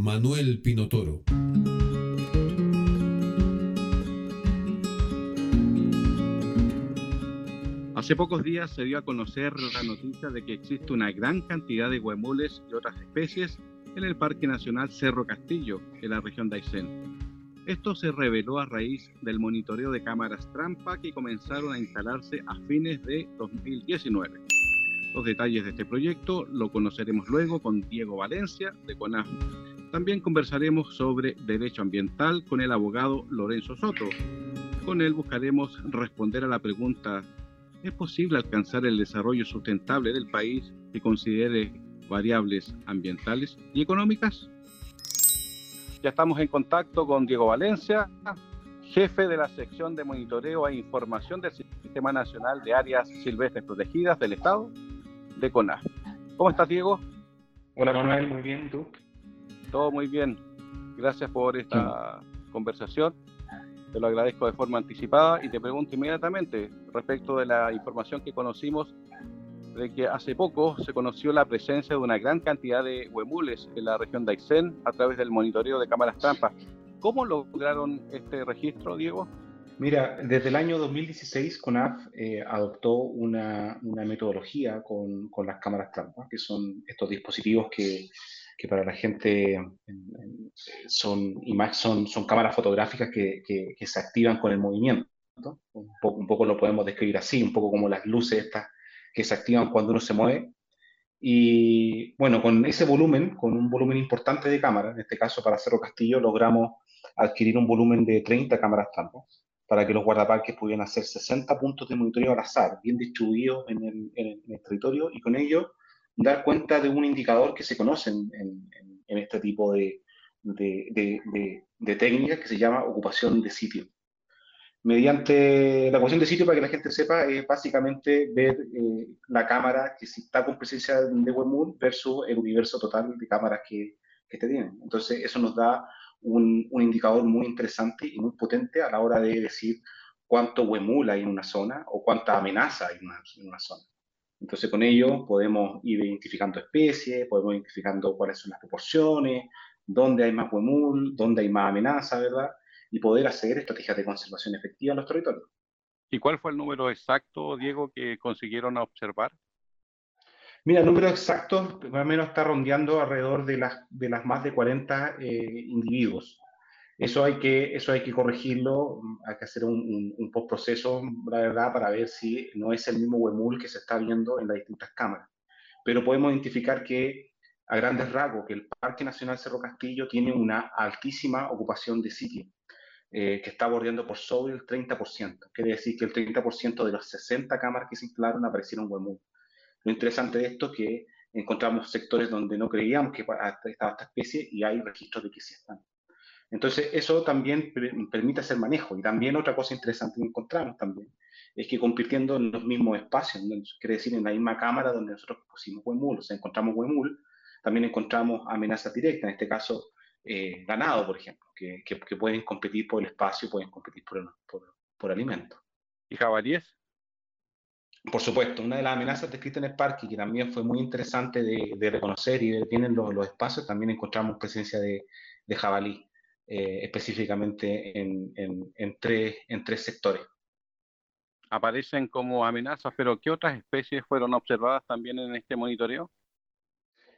Manuel Pinotoro. Hace pocos días se dio a conocer la noticia de que existe una gran cantidad de huemules y otras especies en el Parque Nacional Cerro Castillo, en la región de Aysén. Esto se reveló a raíz del monitoreo de cámaras trampa que comenzaron a instalarse a fines de 2019. Los detalles de este proyecto lo conoceremos luego con Diego Valencia de CONAF. También conversaremos sobre derecho ambiental con el abogado Lorenzo Soto. Con él buscaremos responder a la pregunta ¿Es posible alcanzar el desarrollo sustentable del país que considere variables ambientales y económicas? Ya estamos en contacto con Diego Valencia, jefe de la sección de monitoreo e información del Sistema Nacional de Áreas Silvestres Protegidas del Estado de CONAF. ¿Cómo estás, Diego? Hola, Manuel, muy bien, ¿tú? Todo muy bien. Gracias por esta conversación te lo agradezco de forma anticipada y te pregunto inmediatamente respecto de la información que conocimos de que hace poco se conoció la presencia de una gran cantidad de huemules en la región de Aysén a través del monitoreo de cámaras trampas. ¿Cómo lograron este registro, Diego? Mira, desde el año 2016 CONAF eh, adoptó una, una metodología con, con, las cámaras trampas, que son estos dispositivos que que para la gente son, son, son cámaras fotográficas que, que, se activan con el movimiento. Un, poco, poco lo podemos describir así, un poco como las luces estas que se activan cuando uno se mueve. Y bueno, con ese volumen, con un volumen importante de cámaras, en este caso para Cerro Castillo, logramos adquirir un volumen de 30 cámaras trampas para que los guardaparques pudieran hacer 60 puntos de monitoreo al azar, bien distribuidos en el, en el territorio, y con ello dar cuenta de un indicador que se conoce en, este tipo de, de, técnicas que se llama ocupación de sitio. Mediante la ocupación de sitio, para que la gente sepa, es básicamente ver eh, la cámara que está con presencia de webmoon versus el universo total de cámaras que, te tienen. Entonces, eso nos da un, indicador muy interesante y muy potente a la hora de decir cuánto webmoon hay en una zona o cuánta amenaza hay en una zona. Entonces con ello podemos ir identificando especies, podemos ir identificando cuáles son las proporciones, dónde hay más huemul, dónde hay más amenaza, ¿verdad? Y poder hacer estrategias de conservación efectiva en los territorios. ¿Y cuál fue el número exacto, Diego, que consiguieron observar? Mira, el número exacto más o menos está rondeando alrededor de las, de las más de 40 eh, individuos. Eso hay que, eso hay que corregirlo, hay que hacer un, un, postproceso, la verdad, para ver si no es el mismo huemul que se está viendo en las distintas cámaras. Pero podemos identificar que, a grandes rasgos, que el Parque Nacional Cerro Castillo tiene una altísima ocupación de sitio, eh, que está bordeando por sobre el 30%. Quiere decir que el 30% de las 60 cámaras que se instalaron aparecieron huemul. Lo interesante de esto es que encontramos sectores donde no creíamos que estaba esta especie y hay registros de que sí están. Entonces, eso también permite hacer manejo. Y también otra cosa interesante que encontramos también es que compitiendo en los mismos espacios, quiere decir en la misma cámara donde nosotros pusimos huemul, o sea, encontramos huemul, también encontramos amenazas directas, en este caso eh, ganado, por ejemplo, que, que, pueden competir por el espacio, pueden competir por, por, por alimento. ¿Y jabalíes? Por supuesto, una de las amenazas descritas en el parque, que también fue muy interesante de, de reconocer y vienen los, los, espacios, también encontramos presencia de, de jabalí. Eh, específicamente en, en, tres, en tres sectores. Aparecen como amenazas, pero ¿qué otras especies fueron observadas también en este monitoreo?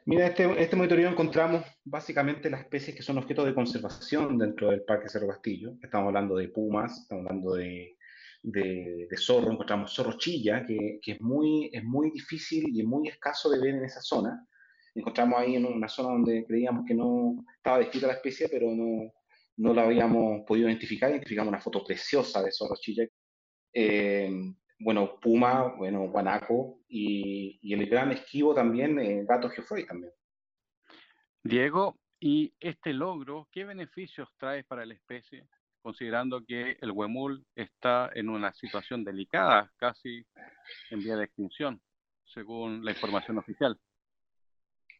Mira, este, este monitoreo encontramos básicamente las especies que son objeto de conservación dentro del Parque Cerro Castillo. Estamos hablando de pumas, estamos hablando de, de, zorro, encontramos zorro chilla, que, que, es, muy, es muy difícil y muy escaso de ver en esa zona. Encontramos ahí en una zona donde creíamos que no estaba descrita la especie, pero no, no la habíamos podido identificar, identificamos una foto preciosa de zorro chilla. Eh, bueno, puma, bueno, guanaco y, y el gran esquivo también, eh, gato geoffroy también. Diego, Y este logro, ¿qué beneficios trae para la especie? considerando que el huemul está en una situación delicada, casi en vía de extinción, según la información oficial.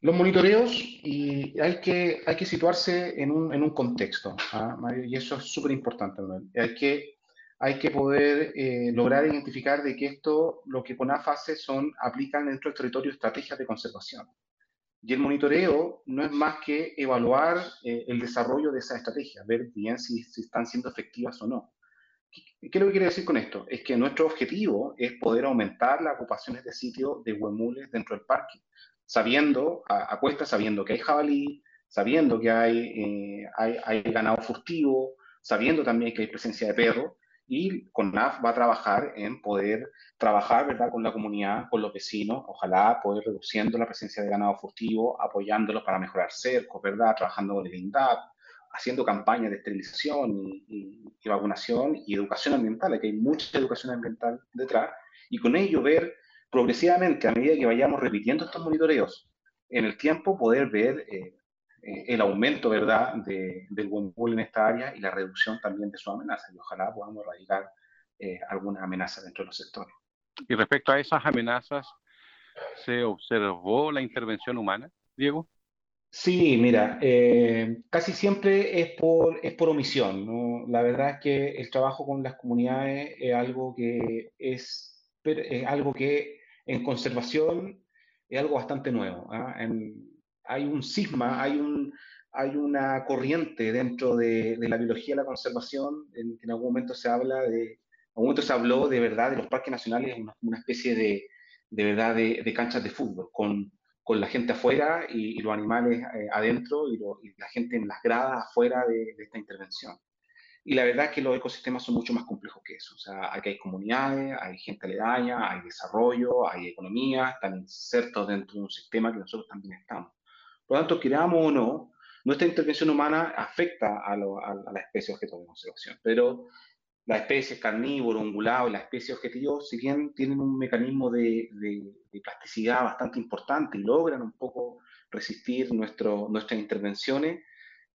Los monitoreos, y hay que, hay que situarse en un, en un contexto, ¿ah, Mario, y eso es súper importante. Hay que, hay que poder eh, lograr identificar de que esto, lo que CONAF hace son, aplican dentro del territorio estrategias de conservación. Y el monitoreo no es más que evaluar eh, el desarrollo de esa estrategia, ver bien si, si, están siendo efectivas o no. ¿Qué, ¿Qué, es lo que quiere decir con esto? Es que nuestro objetivo es poder aumentar las ocupaciones de sitio de huemules dentro del parque, sabiendo, a, a sabiendo que hay jabalí, sabiendo que hay, eh, hay, hay ganado furtivo, sabiendo también que hay presencia de perro, y CONAF va a trabajar en poder trabajar ¿verdad? con la comunidad, con los vecinos, ojalá poder reduciendo la presencia de ganado furtivo, apoyándolos para mejorar cercos, ¿verdad? trabajando con el INDAP, haciendo campañas de esterilización y, vacunación y educación ambiental, aquí hay mucha educación ambiental detrás, y con ello ver progresivamente, a medida que vayamos repitiendo estos monitoreos en el tiempo, poder ver eh, eh, el aumento, ¿verdad?, de, del huemul en esta área y la reducción también de su amenaza. Y ojalá podamos erradicar eh, algunas amenazas dentro de los sectores. Y respecto a esas amenazas, ¿se observó la intervención humana, Diego? Sí, mira, eh, casi siempre es por, es por omisión. ¿no? La verdad es que el trabajo con las comunidades es algo que es, es algo que en conservación es algo bastante nuevo. En, hay un sisma, hay, un, hay una corriente dentro de, la biología de la conservación en que en algún momento se habla de, en algún momento se habló de verdad de los parques nacionales una, especie de, de verdad de, canchas de fútbol, con, la gente afuera y, los animales eh, adentro y, la gente en las gradas afuera de esta intervención. Y la verdad es que los ecosistemas son mucho más complejos que eso. O sea, aquí hay comunidades, hay gente aledaña, hay desarrollo, hay economía, están insertos dentro de un sistema que nosotros también estamos. Por lo tanto, queramos o no, nuestra intervención humana afecta a, lo, a, a la especie objeto de conservación, pero las especies carnívoro, ungulado y las especies objetivo, si bien tienen un mecanismo de, de, de, plasticidad bastante importante y logran un poco resistir nuestro, nuestras intervenciones,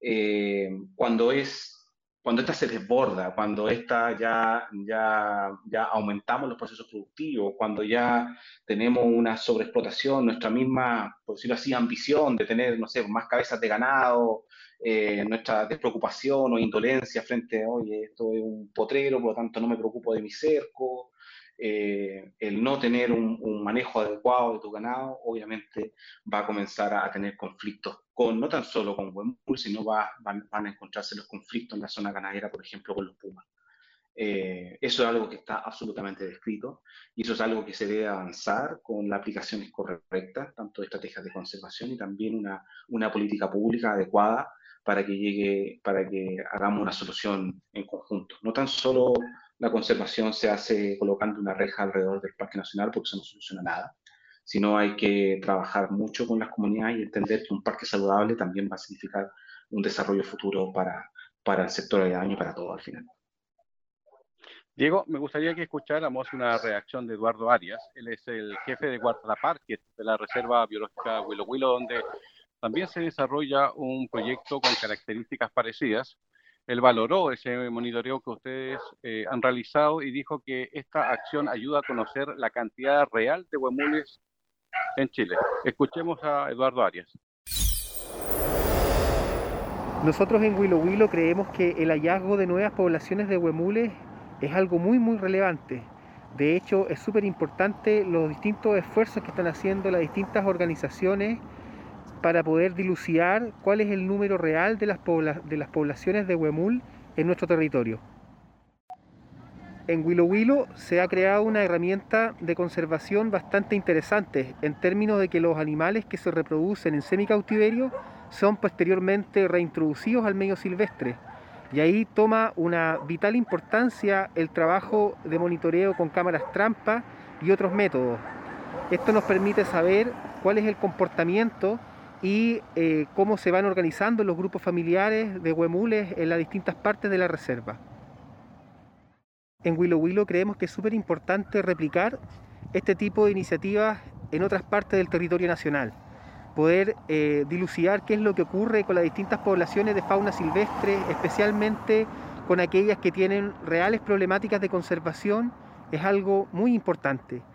eh, cuando es cuando esta se desborda, cuando esta ya, ya, ya aumentamos los procesos productivos, cuando ya tenemos una sobreexplotación, nuestra misma, por decirlo así, ambición de tener, no sé, más cabezas de ganado, eh, nuestra despreocupación o indolencia frente a, oye, esto es un potrero, por lo tanto no me preocupo de mi cerco, eh, el no tener un, manejo adecuado de tu ganado, obviamente va a comenzar a, tener conflictos con, no tan solo con Huemul, sino va, van, van, a encontrarse los conflictos en la zona ganadera, por ejemplo, con los pumas. Eh, eso es algo que está absolutamente descrito y eso es algo que se debe avanzar con las aplicaciones correctas, tanto de estrategias de conservación y también una, una política pública adecuada para que llegue, para que hagamos una solución en conjunto. No tan solo la conservación se hace colocando una reja alrededor del Parque Nacional porque eso no soluciona nada, sino hay que trabajar mucho con las comunidades y entender que un parque saludable también va a significar un desarrollo futuro para, para el sector de daño y para todo al final. Diego, me gustaría que escucháramos una reacción de Eduardo Arias. Él es el jefe de guardaparques de la Reserva Biológica Huilo Huilo, donde también se desarrolla un proyecto con características parecidas él valoró ese monitoreo que ustedes eh, han realizado y dijo que esta acción ayuda a conocer la cantidad real de huemules en Chile. Escuchemos a Eduardo Arias. Nosotros en Huilo Huilo creemos que el hallazgo de nuevas poblaciones de huemules es algo muy muy relevante. De hecho, es súper importante los distintos esfuerzos que están haciendo las distintas organizaciones para poder dilucidar cuál es el número real de las, poblaciones de huemul en nuestro territorio. En Huilo Huilo se ha creado una herramienta de conservación bastante interesante en términos de que los animales que se reproducen en semicautiverio son posteriormente reintroducidos al medio silvestre. Y ahí toma una vital importancia el trabajo de monitoreo con cámaras trampa y otros métodos. Esto nos permite saber cuál es el comportamiento y eh, cómo se van organizando los grupos familiares de huemules en las distintas partes de la reserva. En Huilo Huilo creemos que es súper importante replicar este tipo de iniciativas en otras partes del territorio nacional. poder eh, dilucidar qué es lo que ocurre con las distintas poblaciones de fauna silvestre, especialmente con aquellas que tienen reales problemáticas de conservación, es algo muy importante.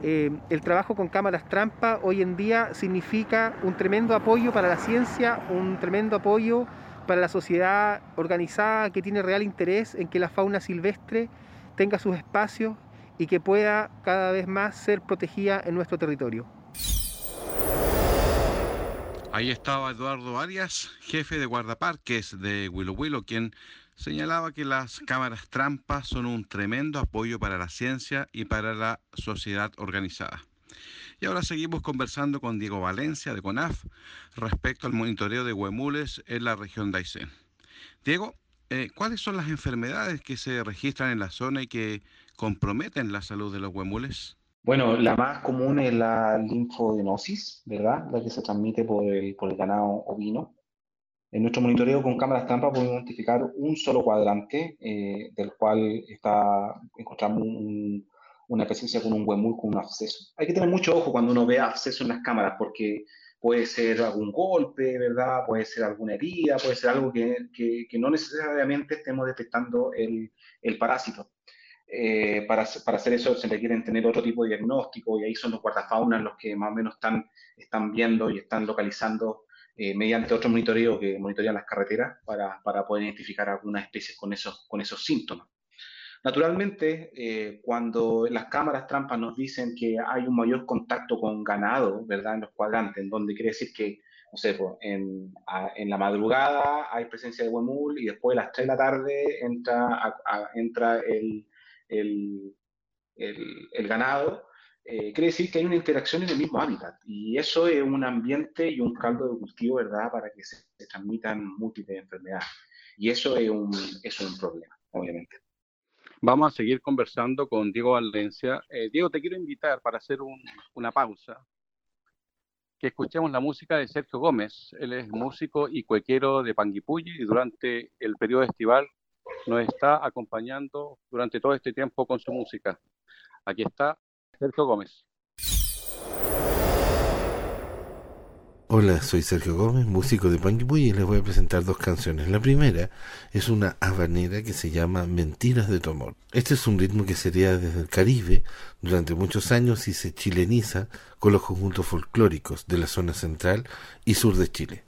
Eh, el trabajo con cámaras trampa hoy en día significa un tremendo apoyo para la ciencia, un tremendo apoyo para la sociedad organizada que tiene real interés en que la fauna silvestre tenga sus espacios y que pueda cada vez más ser protegida en nuestro territorio. Ahí estaba Eduardo Arias, jefe de guardaparques de Willow Willow, quien señalaba que las cámaras trampas son un tremendo apoyo para la ciencia y para la sociedad organizada. Y ahora seguimos conversando con Diego Valencia de CONAF respecto al monitoreo de huemules en la región de Aysén. Diego, eh, ¿cuáles son las enfermedades que se registran en la zona y que comprometen la salud de los huemules? Bueno, la más común es la linfodenosis, ¿verdad? La que se transmite por el, por el ganado ovino. En nuestro monitoreo con cámaras trampa podemos identificar un solo cuadrante eh, del cual está, encontramos una presencia con un huemul con un absceso. Hay que tener mucho ojo cuando uno ve absceso en las cámaras porque puede ser algún golpe, ¿verdad? Puede ser alguna herida, puede ser algo que, que, que no necesariamente estemos detectando el, el parásito. Eh, para, para, hacer eso se requieren tener otro tipo de diagnóstico y ahí son los guardafaunas los que más o menos están, están viendo y están localizando eh, mediante otro monitoreo que monitorean las carreteras para, para, poder identificar algunas especies con esos, con esos síntomas. Naturalmente, eh, cuando las cámaras trampas nos dicen que hay un mayor contacto con ganado, ¿verdad? En los cuadrantes, en donde quiere decir que, no sé, pues, en, en, la madrugada hay presencia de huemul y después a las 3 de la tarde entra, entra el, el, el, ganado, eh, quiere decir que hay una interacción en el mismo hábitat. Y eso es un ambiente y un caldo de cultivo, ¿verdad?, para que se, transmitan múltiples enfermedades. Y eso es un, es un problema, obviamente. Vamos a seguir conversando con Diego Valencia. Eh, Diego, te quiero invitar para hacer un, una pausa, que escuchemos la música de Sergio Gómez. Él es músico y cuequero de Panguipulli y durante el periodo estival nos está acompañando durante todo este tiempo con su música. Aquí está Sergio Gómez. Hola, soy Sergio Gómez, músico de Panguipulli y les voy a presentar dos canciones. La primera es una habanera que se llama Mentiras de tu amor. Este es un ritmo que sería desde el Caribe durante muchos años y se chileniza con los conjuntos folclóricos de la zona central y sur de Chile.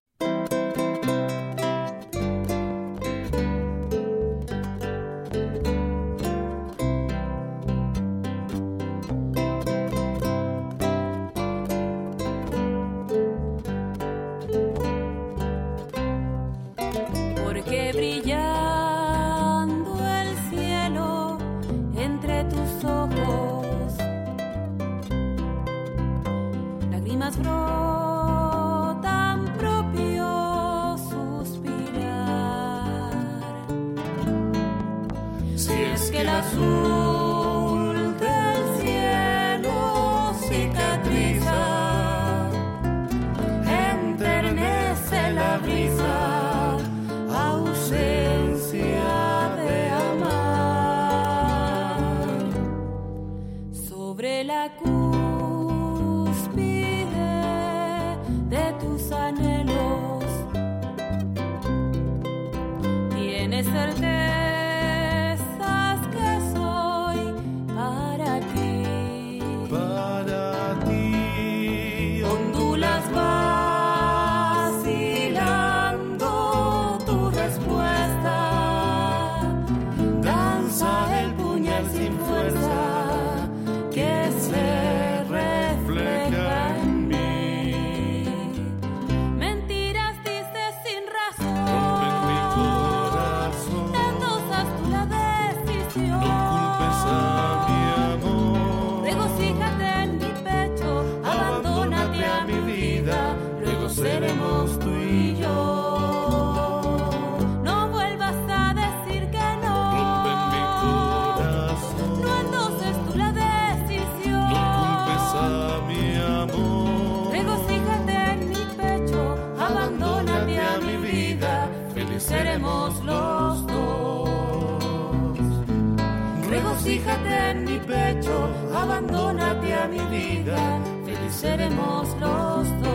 Seremos los dos.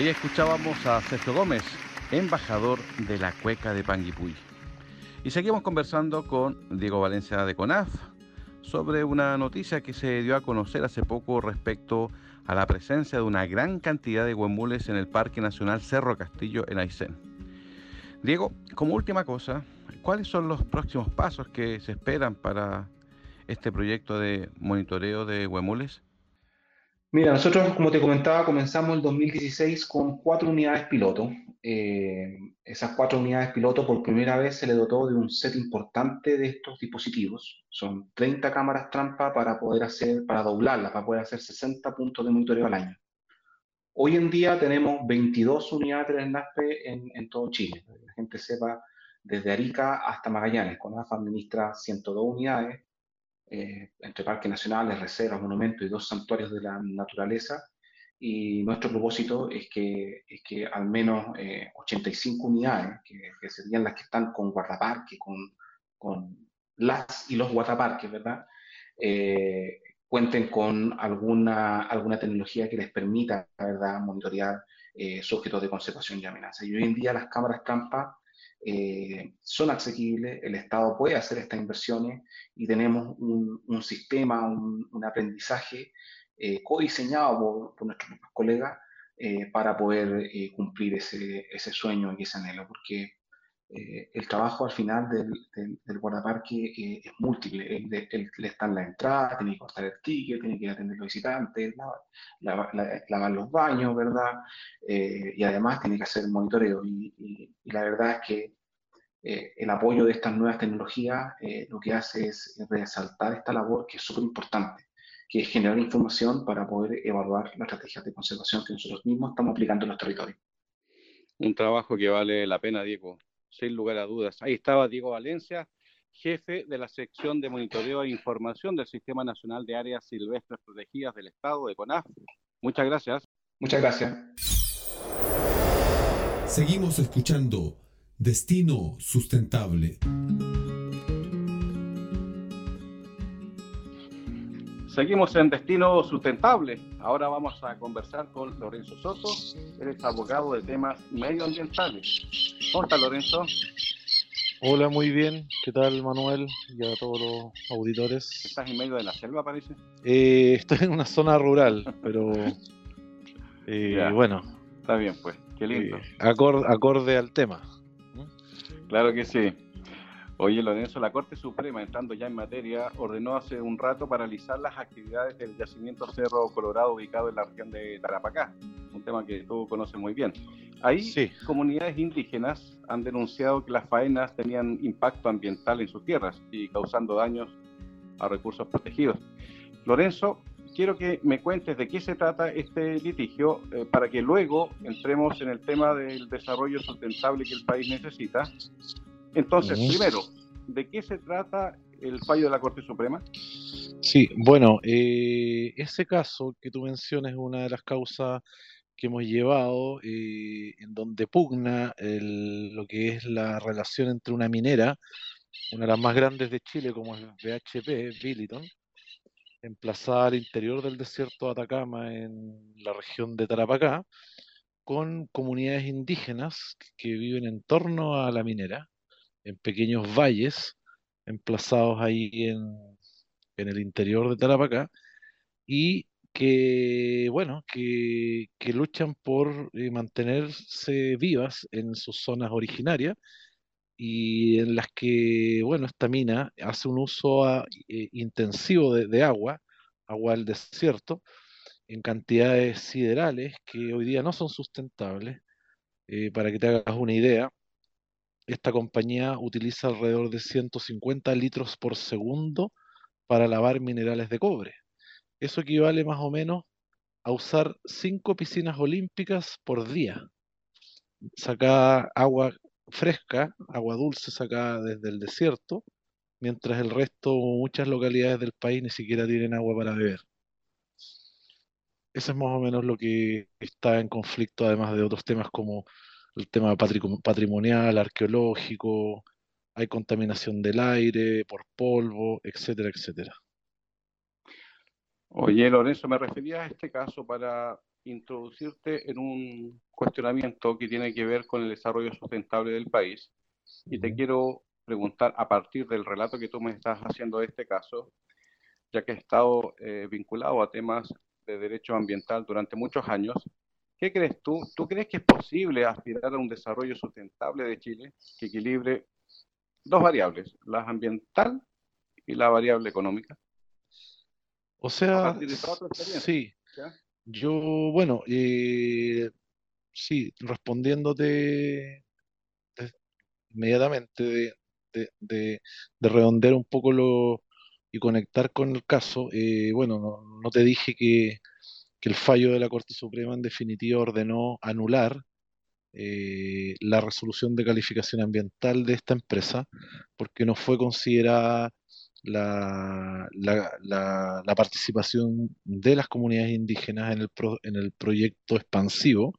Ahí escuchábamos a Sergio Gómez, embajador de la cueca de Panguipulli. Y seguimos conversando con Diego Valencia de CONAF sobre una noticia que se dio a conocer hace poco respecto a la presencia de una gran cantidad de huemules en el Parque Nacional Cerro Castillo en Aysén. Diego, como última cosa, ¿cuáles son los próximos pasos que se esperan para este proyecto de monitoreo de huemules? Mira, nosotros, como te comentaba, comenzamos el 2016 con cuatro unidades piloto. Eh, esas cuatro unidades piloto por primera vez se le dotó de un set importante de estos dispositivos. Son 30 cámaras trampa para poder hacer, para doblarlas, para poder hacer 60 puntos de monitoreo al año. Hoy en día tenemos 22 unidades de NASPE en, en todo Chile. La gente sepa, desde Arica hasta Magallanes. CONAF administra 102 unidades eh, entre parques nacionales, reservas, monumentos y dos santuarios de la naturaleza. Y nuestro propósito es que, es que al menos 85 eh, unidades, que, serían las que están con guardaparques, con, con las y los guardaparques, ¿verdad? Eh, cuenten con alguna, alguna tecnología que les permita, ¿verdad?, monitorear sujetos de conservación y amenaza. Y hoy en día las cámaras trampa eh, son asequibles, el Estado puede hacer estas inversiones y tenemos un, sistema, un, aprendizaje eh, codiseñado por, nuestros colegas eh, para poder cumplir ese, sueño y ese anhelo, porque el trabajo al final del, del, guardaparque es múltiple. Él, le está en la entrada, tiene que cortar el ticket, tiene que atender los visitantes, lavar, los baños, ¿verdad? y además tiene que hacer monitoreo. Y, la verdad es que eh, el apoyo de estas nuevas tecnologías eh, lo que hace es resaltar esta labor que es súper importante, que es generar información para poder evaluar las estrategias de conservación que nosotros mismos estamos aplicando en los territorios. Un trabajo que vale la pena, Diego, sin lugar a dudas. Ahí estaba Diego Valencia, jefe de la sección de monitoreo e información del Sistema Nacional de Áreas Silvestres Protegidas del Estado de CONAF. Muchas gracias. Muchas gracias. Seguimos escuchando Destino Sustentable. Seguimos en Destino Sustentable. Ahora vamos a conversar con Lorenzo Soto. Él es abogado de temas medioambientales. ¿Cómo está Lorenzo? Hola, muy bien. ¿Qué tal, Manuel? Y a todos los auditores. ¿Estás en medio de la selva, parece? Eh, estoy en una zona rural, pero eh, bueno. Está bien, pues. Qué lindo. Eh, acorde al tema. Claro que sí. Oye, Lorenzo, la Corte Suprema, entrando ya en materia, ordenó hace un rato paralizar las actividades del yacimiento Cerro Colorado ubicado en la región de Tarapacá, un tema que tú conoces muy bien. Ahí, comunidades indígenas han denunciado que las faenas tenían impacto ambiental en sus tierras y causando daños a recursos protegidos. Lorenzo, quiero que me cuentes de qué se trata este litigio eh, para que luego entremos en el tema del desarrollo sustentable que el país necesita Entonces, primero, ¿de qué se trata el fallo de la Corte Suprema? Sí, bueno, eh, ese caso que tú mencionas es una de las causas que hemos llevado eh, en donde pugna lo que es la relación entre una minera, una de las más grandes de Chile como es BHP, Billiton, emplazada al interior del desierto de Atacama en la región de Tarapacá, con comunidades indígenas que viven en torno a la minera, en pequeños valles emplazados ahí en, el interior de Tarapacá, y que, bueno, que, que luchan por eh, mantenerse vivas en sus zonas originarias y en las que, bueno, esta mina hace un uso ah, eh, intensivo de, agua, agua del desierto, en cantidades siderales que hoy día no son sustentables. Eh, para que te hagas una idea, esta compañía utiliza alrededor de 150 litros por segundo para lavar minerales de cobre. Eso equivale más o menos a usar cinco piscinas olímpicas por día. Saca agua fresca, agua dulce sacada desde el desierto, mientras el resto, muchas localidades del país ni siquiera tienen agua para beber. Eso es más o menos lo que está en conflicto, además de otros temas como el tema patrimonial, arqueológico, hay contaminación del aire por polvo, etcétera, etcétera. Oye, Lorenzo, me refería a este caso para introducirte en un cuestionamiento que tiene que ver con el desarrollo sustentable del país. Y te quiero preguntar, a partir del relato que tú me estás haciendo de este caso, ya que he estado eh, vinculado a temas de derecho ambiental durante muchos años, ¿qué crees tú? ¿Tú crees que es posible aspirar a un desarrollo sustentable de Chile que equilibre dos variables, la ambiental y la variable económica? O sea, sí. Yo, bueno, eh, sí, respondiéndote inmediatamente de, de, redondear un poco lo y conectar con el caso, eh, bueno, no, te dije que, el fallo de la Corte Suprema en definitiva ordenó anular eh, la resolución de calificación ambiental de esta empresa porque no fue considerada la, la, participación de las comunidades indígenas en el, en el proyecto expansivo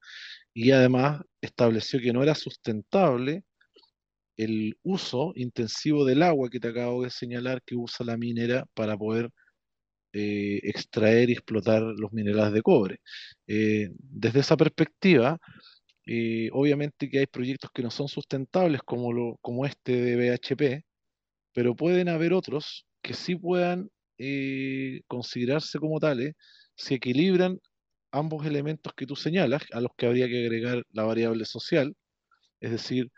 y además estableció que no era sustentable el uso intensivo del agua que te acabo de señalar que usa la minera para poder eh, extraer y explotar los minerales de cobre. Eh, desde esa perspectiva, eh, obviamente que hay proyectos que no son sustentables como, lo, como este de BHP, pero pueden haber otros que sí puedan eh, considerarse como tales si equilibran ambos elementos que tú señalas, a los que habría que agregar la variable social, es decir,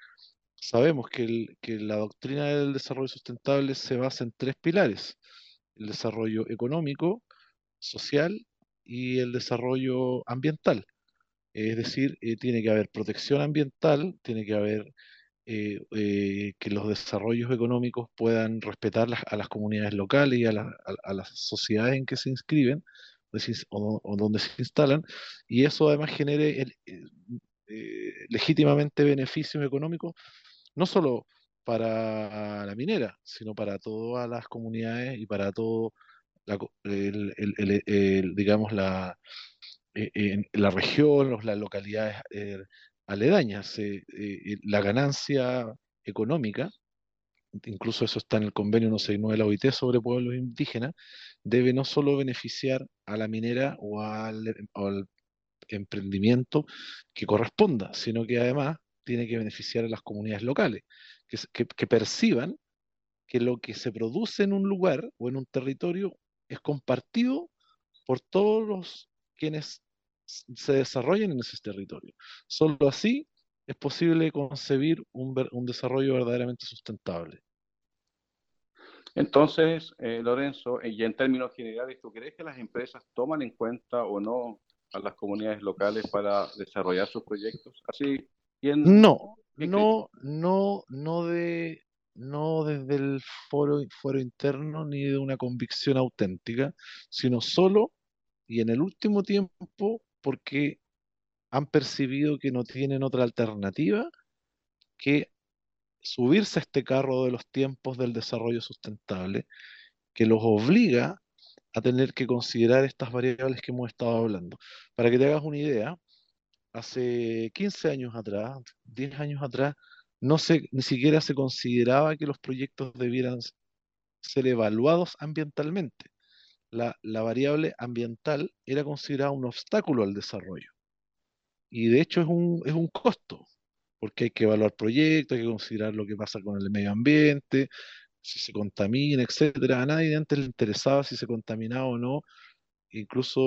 sabemos que, la doctrina del desarrollo sustentable se basa en tres pilares, el desarrollo económico, social y el desarrollo ambiental. Es decir, eh, tiene que haber protección ambiental, tiene que haber eh, eh, que los desarrollos económicos puedan respetar a las comunidades locales y a, las sociedades en que se inscriben o, donde se instalan, y eso además genere eh, legítimamente beneficios económicos, no solo para la minera, sino para todas las comunidades y para todo, digamos, la, la región, las localidades aledañas. Eh, eh, la ganancia económica, incluso eso está en el convenio 169 de la OIT sobre pueblos indígenas, debe no solo beneficiar a la minera o al, emprendimiento que corresponda, sino que además tiene que beneficiar a las comunidades locales, que, que, perciban que lo que se produce en un lugar o en un territorio es compartido por todos los quienes se desarrollen en ese territorio. Solo así es posible concebir un, un desarrollo verdaderamente sustentable. Entonces, eh, Lorenzo, eh, y en términos generales, ¿tú crees que las empresas toman en cuenta o no a las comunidades locales para desarrollar sus proyectos? Así, no, no, no, no de no desde el foro, foro interno ni de una convicción auténtica, sino solo y en el último tiempo porque han percibido que no tienen otra alternativa que subirse a este carro de los tiempos del desarrollo sustentable que los obliga a tener que considerar estas variables que hemos estado hablando. Para que te hagas una idea, hace 15 años atrás, 10 años atrás, no se, ni siquiera se consideraba que los proyectos debieran ser evaluados ambientalmente. La, la variable ambiental era considerada un obstáculo al desarrollo. Y de hecho es un, es un costo, porque hay que evaluar proyectos, hay que considerar lo que pasa con el medio ambiente, si se contamina, etcétera. A nadie antes le interesaba si se contaminaba o no. Incluso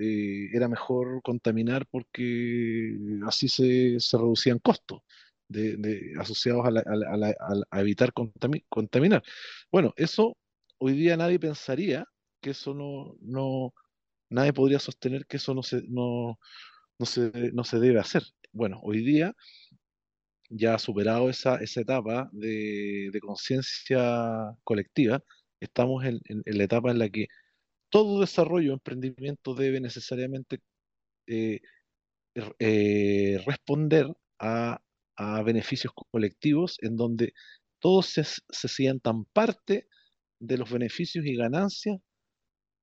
eh, era mejor contaminar porque así se, se reducían costos de, asociados a, evitar contaminar. Bueno, eso hoy día nadie pensaría que eso no, no, nadie podría sostener que eso no se, no, no se, no se debe hacer. Bueno, hoy día ya ha superado esa, esa etapa de, conciencia colectiva, estamos en, la etapa en la que todo desarrollo, emprendimiento debe necesariamente eh, eh, responder a, beneficios colectivos en donde todos se, sientan parte de los beneficios y ganancias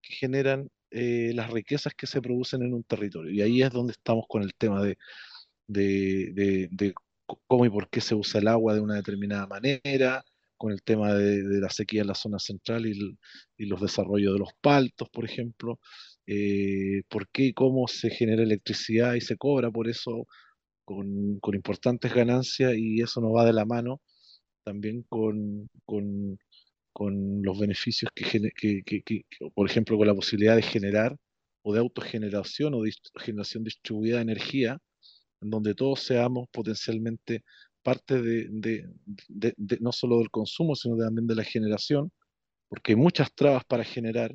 que generan eh, las riquezas que se producen en un territorio. Y ahí es donde estamos con el tema de, de, de cómo y por qué se usa el agua de una determinada manera, con el tema de, la sequía en la zona central y, los desarrollos de los paltos, por ejemplo, eh, por qué y cómo se genera electricidad y se cobra por eso con, importantes ganancias y eso no va de la mano también con, con, los beneficios que, que, por ejemplo, con la posibilidad de generar o de autogeneración o de generación distribuida de energía en donde todos seamos potencialmente parte de, no solo del consumo, sino también de la generación, porque hay muchas trabas para generar,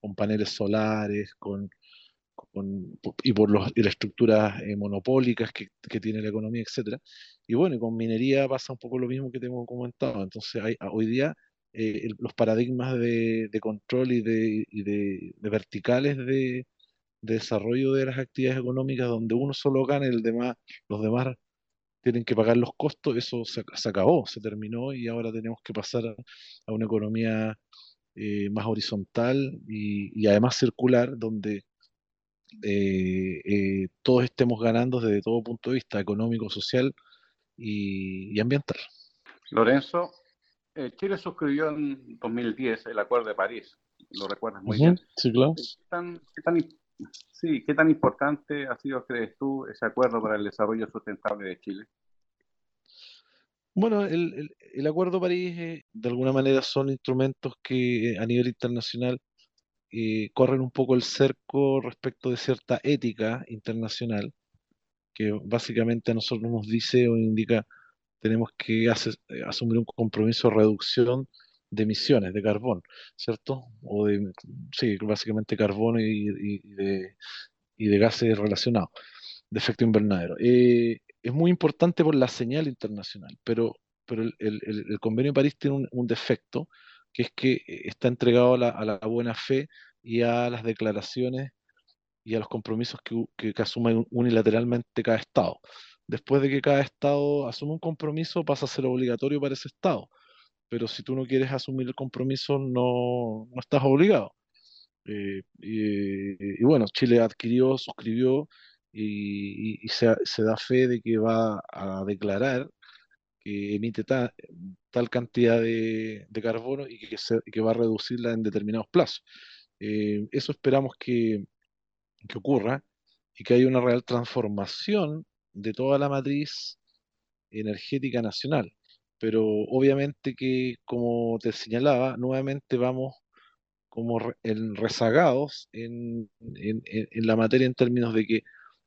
con paneles solares, con, y por las estructuras eh, monopólicas que, tiene la economía, etcétera. Y bueno, con minería pasa un poco lo mismo que tengo comentado. Entonces, hoy día eh, los paradigmas de, control y de, y de verticales de, de desarrollo de las actividades económicas donde uno solo gana y el demás, los demás tienen que pagar los costos, eso se, acabó, se terminó y ahora tenemos que pasar a, una economía eh, más horizontal y, además circular, donde eh, eh, todos estemos ganando desde todo punto de vista económico, social y, ambiental. Lorenzo, Chile suscribió en 2010 el Acuerdo de París, lo recuerdas muy bien. Sí, claro. Sí, ¿qué tan importante ha sido, crees tú, ese acuerdo para el desarrollo sustentable de Chile? Bueno, el, Acuerdo París, eh, de alguna manera, son instrumentos que eh, a nivel internacional eh, corren un poco el cerco respecto de cierta ética internacional, que básicamente a nosotros nos dice o indica tenemos que asumir un compromiso de reducción de emisiones de carbón, ¿cierto? O de, sí, básicamente carbono y, de, y de gases relacionados, de efecto invernadero. Eh, es muy importante por la señal internacional, pero, el, convenio de París tiene un, defecto, que es que está entregado a la, a la, buena fe y a las declaraciones y a los compromisos que, que, que asume unilateralmente cada Estado. Después de que cada Estado asume un compromiso, pasa a ser obligatorio para ese Estado pero si tú no quieres asumir el compromiso, no, estás obligado. Eh, y, bueno, Chile adquirió, suscribió y, se, da fe de que va a declarar que emite tal cantidad de, carbono y que, que, va a reducirla en determinados plazos. Eh, eso esperamos que, que ocurra y que haya una real transformación de toda la matriz energética nacional. Pero obviamente que, como te señalaba, nuevamente vamos como en rezagados en, la materia en términos de que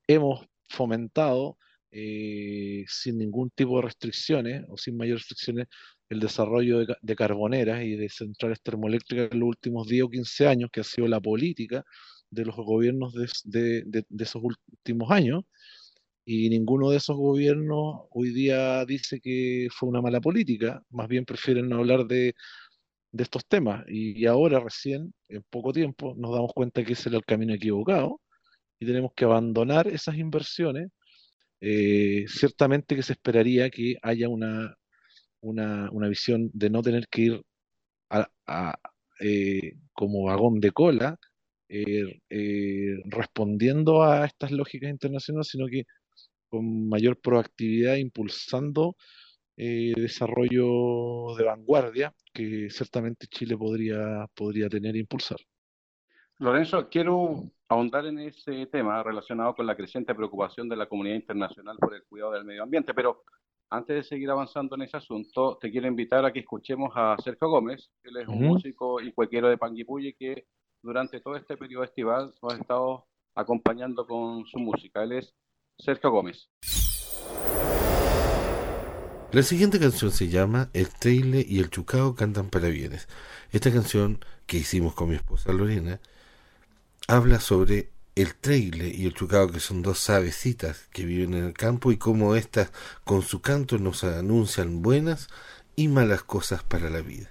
hemos fomentado eh, sin ningún tipo de restricciones o sin mayores restricciones el desarrollo de, carboneras y de centrales termoeléctricas en los últimos 10 o 15 años, que ha sido la política de los gobiernos de, de esos últimos años, y ninguno de esos gobiernos hoy día dice que fue una mala política, más bien prefieren no hablar de, estos temas. Y, ahora recién, en poco tiempo, nos damos cuenta que ese era el camino equivocado y tenemos que abandonar esas inversiones. Eh, ciertamente que se esperaría que haya una, una, visión de no tener que ir eh, como vagón de cola eh, respondiendo a estas lógicas internacionales, sino que con mayor proactividad impulsando desarrollo de vanguardia que ciertamente Chile podría, podría tener e impulsar. Lorenzo, quiero ahondar en ese tema relacionado con la creciente preocupación de la comunidad internacional por el cuidado del medio ambiente, pero antes de seguir avanzando en ese asunto, te quiero invitar a que escuchemos a Sergio Gómez, él es un músico y cuequero de Panguipulli que durante todo este periodo estival nos ha estado acompañando con su música. Él es Sergio Gómez. La siguiente canción se llama El Treile y el Chucao cantan para bienes. Esta canción que hicimos con mi esposa Lorena habla sobre el treile y el chucao, que son dos avecitas que viven en el campo y cómo éstas con su canto nos anuncian buenas y malas cosas para la vida.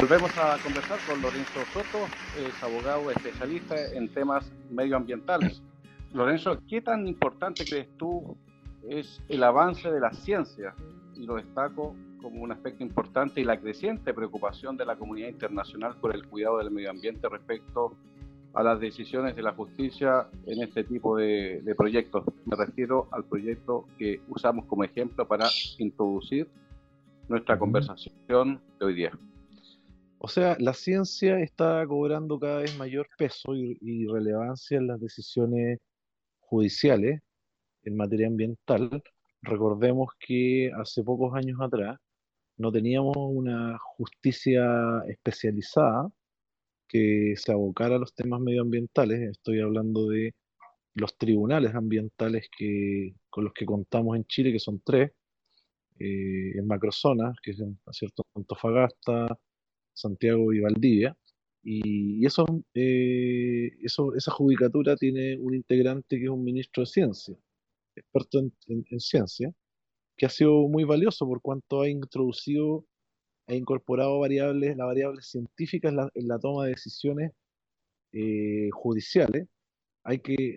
Volvemos a conversar con Lorenzo Soto, es abogado especialista en temas medioambientales. Lorenzo, ¿qué tan importante crees tú es el avance de la ciencia? Y lo destaco como un aspecto importante y la creciente preocupación de la comunidad internacional por el cuidado del medio ambiente respecto a las decisiones de la justicia en este tipo de, proyectos. Me refiero al proyecto que usamos como ejemplo para introducir nuestra conversación de hoy día. O sea, la ciencia está cobrando cada vez mayor peso y, relevancia en las decisiones judiciales en materia ambiental. Recordemos que hace pocos años atrás no teníamos una justicia especializada que se abocara a los temas medioambientales. Estoy hablando de los tribunales ambientales que, con los que contamos en Chile, que son tres, eh, en macrozonas, que es en cierto, Antofagasta, Santiago y Valdivia. Y, eso, eh, eso, esa judicatura tiene un integrante que es un ministro de ciencia, experto en ciencia, que ha sido muy valioso por cuanto ha introducido ha incorporado variables, las variables científicas en la, toma de decisiones eh, judiciales. Hay que,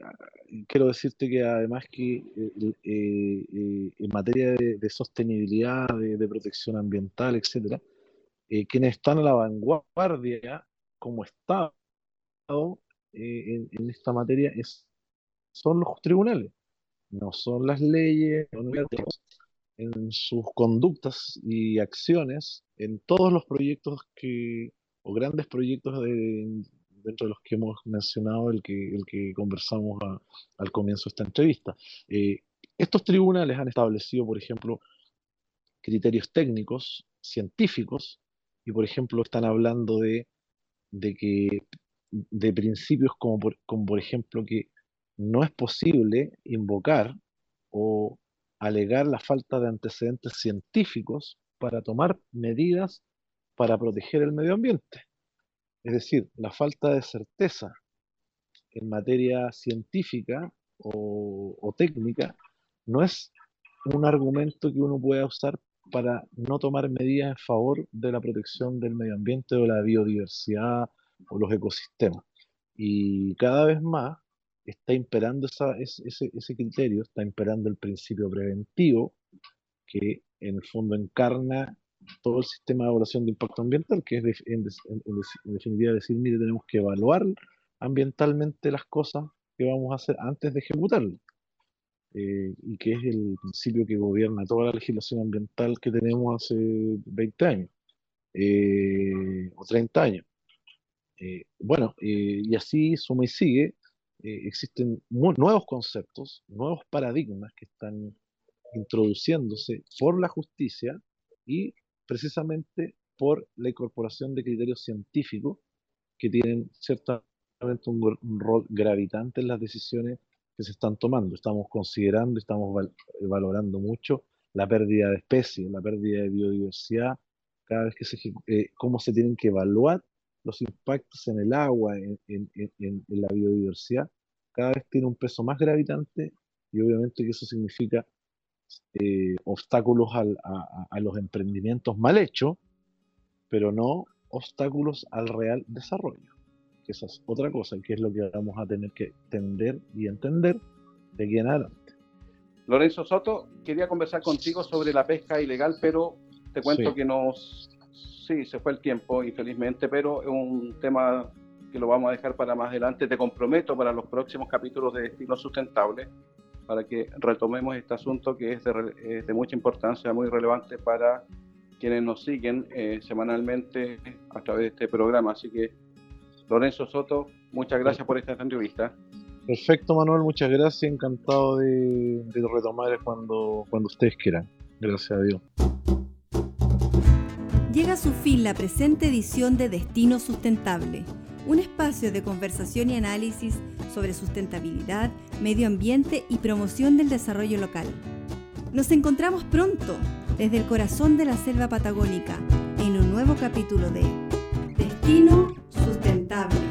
quiero decirte que además que eh, en materia de, sostenibilidad, de, protección ambiental, etcétera, quienes están a la vanguardia como Estado en, en, esta materia son los tribunales, no son las leyes, en sus conductas y acciones en todos los proyectos que, o grandes proyectos de, dentro de los que hemos mencionado, el que, el que conversamos al comienzo de esta entrevista. Eh, estos tribunales han establecido, por ejemplo, criterios técnicos, científicos, y por ejemplo están hablando de, de que de principios como como por ejemplo que no es posible invocar o alegar la falta de antecedentes científicos para tomar medidas para proteger el medio ambiente. Es decir, la falta de certeza en materia científica o, técnica no es un argumento que uno pueda usar para no tomar medidas en favor de la protección del medio ambiente o la biodiversidad o los ecosistemas. Y cada vez más está imperando ese, criterio, está imperando el principio preventivo, que en el fondo encarna todo el sistema de evaluación de impacto ambiental, que es en, definitiva decir, mire, tenemos que evaluar ambientalmente las cosas que vamos a hacer antes de ejecutarlas. Eh, y que es el principio que gobierna toda la legislación ambiental que tenemos hace 20 años eh, o 30 años. Eh, bueno, y así suma y sigue, eh, existen nuevos conceptos, nuevos paradigmas que están introduciéndose por la justicia y precisamente por la incorporación de criterios científicos que tienen ciertamente un, rol gravitante en las decisiones se están tomando. Estamos considerando, estamos valorando mucho la pérdida de especies, la pérdida de biodiversidad, cada vez que se, eh, cómo se tienen que evaluar los impactos en el agua, en, la biodiversidad, cada vez tiene un peso más gravitante y obviamente que eso significa eh, obstáculos a, los emprendimientos mal hechos, pero no obstáculos al real desarrollo. Que esa es otra cosa, que es lo que vamos a tener que entender y entender de aquí en adelante. Lorenzo Soto, quería conversar contigo sobre la pesca ilegal, pero te cuento que nos sí, se fue el tiempo, infelizmente, pero es un tema que lo vamos a dejar para más adelante. Te comprometo para los próximos capítulos de Destino Sustentable para que retomemos este asunto que es de, mucha importancia, muy relevante para quienes nos siguen eh, semanalmente a través de este programa. Así que, Lorenzo Soto, muchas gracias por esta entrevista. Perfecto, Manuel, muchas gracias. Encantado de, de retomar cuando, cuando ustedes quieran. Gracias a Dios. Llega a su fin la presente edición de Destino Sustentable, un espacio de conversación y análisis sobre sustentabilidad, medio ambiente y promoción del desarrollo local. Nos encontramos pronto desde el corazón de la selva patagónica en un nuevo capítulo de Destino Sustentable.